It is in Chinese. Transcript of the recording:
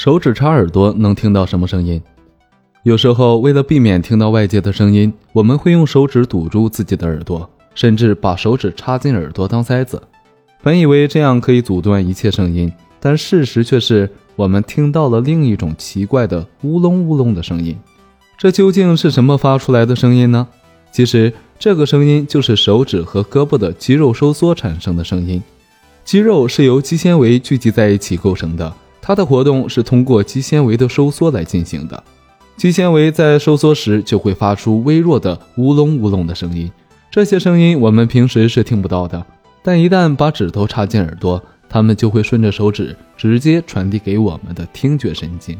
手指插耳朵能听到什么声音？有时候为了避免听到外界的声音，我们会用手指堵住自己的耳朵，甚至把手指插进耳朵当塞子。本以为这样可以阻断一切声音，但事实却是我们听到了另一种奇怪的乌隆乌隆的声音。这究竟是什么发出来的声音呢？其实，这个声音就是手指和胳膊的肌肉收缩产生的声音。肌肉是由肌纤维聚集在一起构成的。它的活动是通过肌纤维的收缩来进行的，肌纤维在收缩时就会发出微弱的乌隆乌隆的声音，这些声音我们平时是听不到的，但一旦把指头插进耳朵，它们就会顺着手指直接传递给我们的听觉神经。